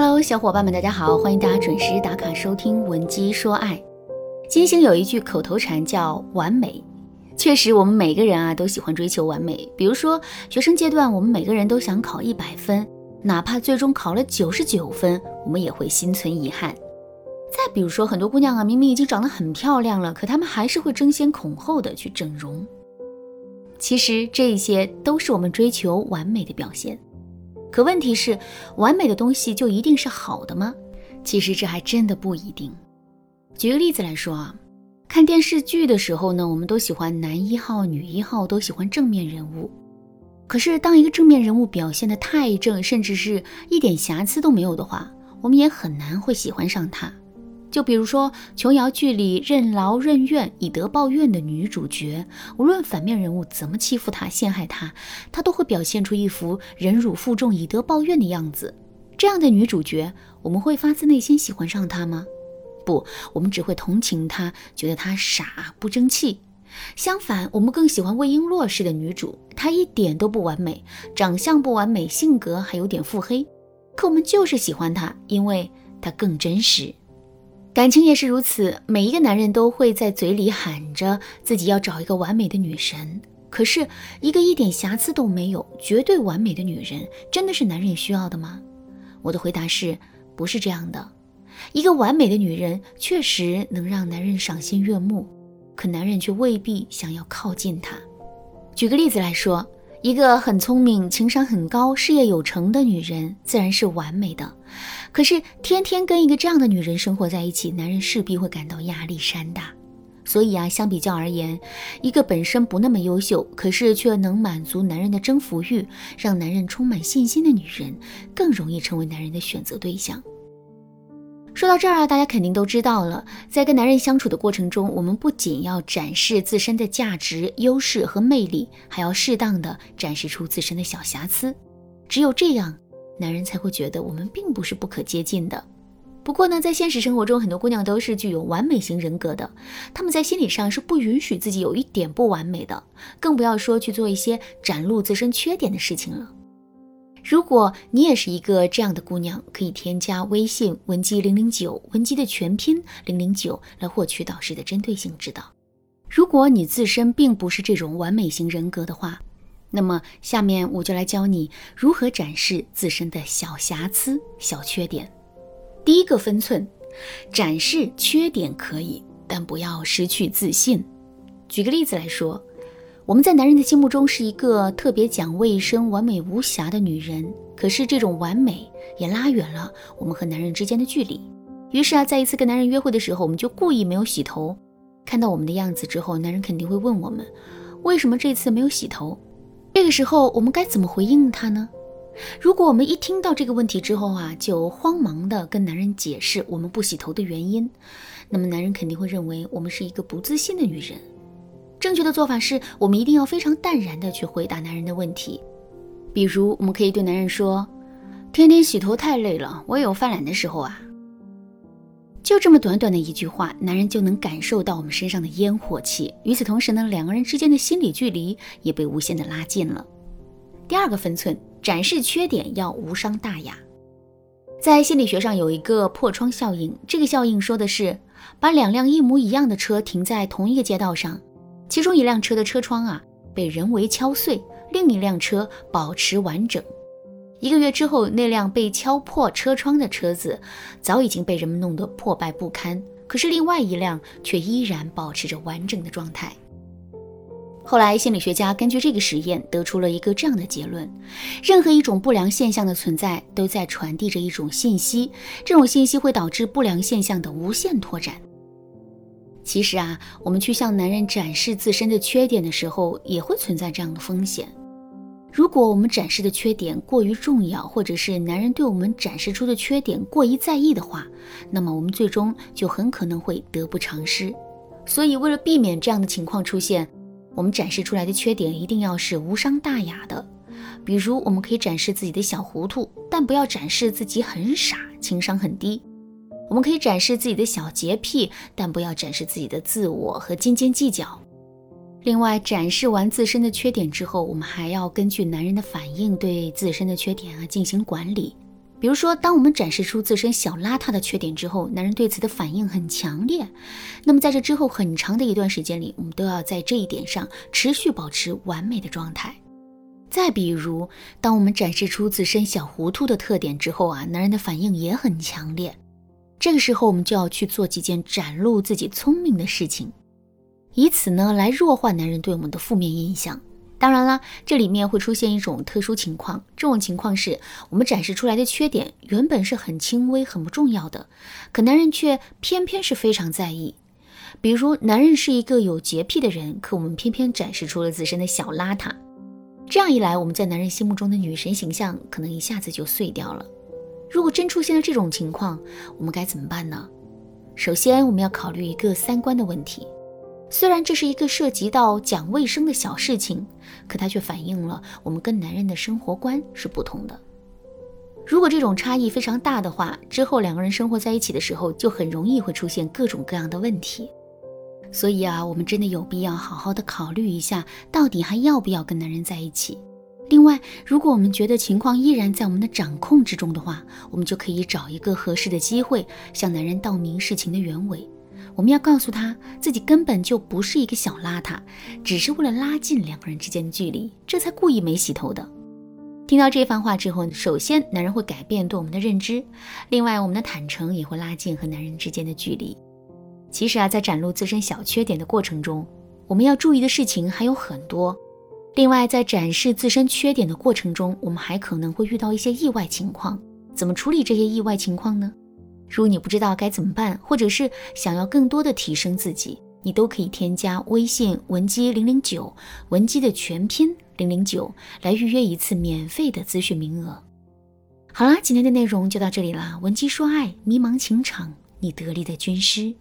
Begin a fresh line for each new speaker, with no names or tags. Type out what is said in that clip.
Hello，小伙伴们，大家好，欢迎大家准时打卡收听《文姬说爱》。金星有一句口头禅叫“完美”，确实，我们每个人啊都喜欢追求完美。比如说，学生阶段，我们每个人都想考一百分，哪怕最终考了九十九分，我们也会心存遗憾。再比如说，很多姑娘啊，明明已经长得很漂亮了，可她们还是会争先恐后的去整容。其实，这些都是我们追求完美的表现。可问题是，完美的东西就一定是好的吗？其实这还真的不一定。举个例子来说啊，看电视剧的时候呢，我们都喜欢男一号、女一号，都喜欢正面人物。可是当一个正面人物表现的太正，甚至是一点瑕疵都没有的话，我们也很难会喜欢上他。就比如说琼瑶剧里任劳任怨、以德报怨的女主角，无论反面人物怎么欺负她、陷害她，她都会表现出一副忍辱负重、以德报怨的样子。这样的女主角，我们会发自内心喜欢上她吗？不，我们只会同情她，觉得她傻、不争气。相反，我们更喜欢魏璎珞式的女主，她一点都不完美，长相不完美，性格还有点腹黑，可我们就是喜欢她，因为她更真实。感情也是如此，每一个男人都会在嘴里喊着自己要找一个完美的女神，可是，一个一点瑕疵都没有、绝对完美的女人，真的是男人需要的吗？我的回答是，不是这样的。一个完美的女人确实能让男人赏心悦目，可男人却未必想要靠近她。举个例子来说。一个很聪明、情商很高、事业有成的女人，自然是完美的。可是，天天跟一个这样的女人生活在一起，男人势必会感到压力山大。所以啊，相比较而言，一个本身不那么优秀，可是却能满足男人的征服欲，让男人充满信心的女人，更容易成为男人的选择对象。说到这儿啊，大家肯定都知道了，在跟男人相处的过程中，我们不仅要展示自身的价值、优势和魅力，还要适当的展示出自身的小瑕疵。只有这样，男人才会觉得我们并不是不可接近的。不过呢，在现实生活中，很多姑娘都是具有完美型人格的，她们在心理上是不允许自己有一点不完美的，更不要说去做一些展露自身缺点的事情了。如果你也是一个这样的姑娘，可以添加微信文姬零零九，文姬的全拼零零九，来获取导师的针对性指导。如果你自身并不是这种完美型人格的话，那么下面我就来教你如何展示自身的小瑕疵、小缺点。第一个分寸，展示缺点可以，但不要失去自信。举个例子来说。我们在男人的心目中是一个特别讲卫生、完美无瑕的女人，可是这种完美也拉远了我们和男人之间的距离。于是啊，在一次跟男人约会的时候，我们就故意没有洗头。看到我们的样子之后，男人肯定会问我们，为什么这次没有洗头？这个时候我们该怎么回应他呢？如果我们一听到这个问题之后啊，就慌忙的跟男人解释我们不洗头的原因，那么男人肯定会认为我们是一个不自信的女人。正确的做法是我们一定要非常淡然的去回答男人的问题，比如我们可以对男人说：“天天洗头太累了，我也有犯懒的时候啊。”就这么短短的一句话，男人就能感受到我们身上的烟火气。与此同时呢，两个人之间的心理距离也被无限的拉近了。第二个分寸，展示缺点要无伤大雅。在心理学上有一个破窗效应，这个效应说的是把两辆一模一样的车停在同一个街道上。其中一辆车的车窗啊被人为敲碎，另一辆车保持完整。一个月之后，那辆被敲破车窗的车子早已经被人们弄得破败不堪，可是另外一辆却依然保持着完整的状态。后来，心理学家根据这个实验得出了一个这样的结论：任何一种不良现象的存在都在传递着一种信息，这种信息会导致不良现象的无限拓展。其实啊，我们去向男人展示自身的缺点的时候，也会存在这样的风险。如果我们展示的缺点过于重要，或者是男人对我们展示出的缺点过于在意的话，那么我们最终就很可能会得不偿失。所以，为了避免这样的情况出现，我们展示出来的缺点一定要是无伤大雅的。比如，我们可以展示自己的小糊涂，但不要展示自己很傻、情商很低。我们可以展示自己的小洁癖，但不要展示自己的自我和斤斤计较。另外，展示完自身的缺点之后，我们还要根据男人的反应对自身的缺点啊进行管理。比如说，当我们展示出自身小邋遢的缺点之后，男人对此的反应很强烈。那么在这之后很长的一段时间里，我们都要在这一点上持续保持完美的状态。再比如，当我们展示出自身小糊涂的特点之后啊，男人的反应也很强烈。这个时候，我们就要去做几件展露自己聪明的事情，以此呢来弱化男人对我们的负面印象。当然了，这里面会出现一种特殊情况，这种情况是我们展示出来的缺点原本是很轻微、很不重要的，可男人却偏偏是非常在意。比如，男人是一个有洁癖的人，可我们偏偏展示出了自身的小邋遢。这样一来，我们在男人心目中的女神形象可能一下子就碎掉了。如果真出现了这种情况，我们该怎么办呢？首先，我们要考虑一个三观的问题。虽然这是一个涉及到讲卫生的小事情，可它却反映了我们跟男人的生活观是不同的。如果这种差异非常大的话，之后两个人生活在一起的时候，就很容易会出现各种各样的问题。所以啊，我们真的有必要好好的考虑一下，到底还要不要跟男人在一起。另外，如果我们觉得情况依然在我们的掌控之中的话，我们就可以找一个合适的机会向男人道明事情的原委。我们要告诉他自己根本就不是一个小邋遢，只是为了拉近两个人之间的距离，这才故意没洗头的。听到这番话之后，首先男人会改变对我们的认知，另外我们的坦诚也会拉近和男人之间的距离。其实啊，在展露自身小缺点的过程中，我们要注意的事情还有很多。另外，在展示自身缺点的过程中，我们还可能会遇到一些意外情况，怎么处理这些意外情况呢？如果你不知道该怎么办，或者是想要更多的提升自己，你都可以添加微信文姬零零九，文姬的全拼零零九，来预约一次免费的咨询名额。好啦，今天的内容就到这里啦，文姬说爱，迷茫情场，你得力的军师。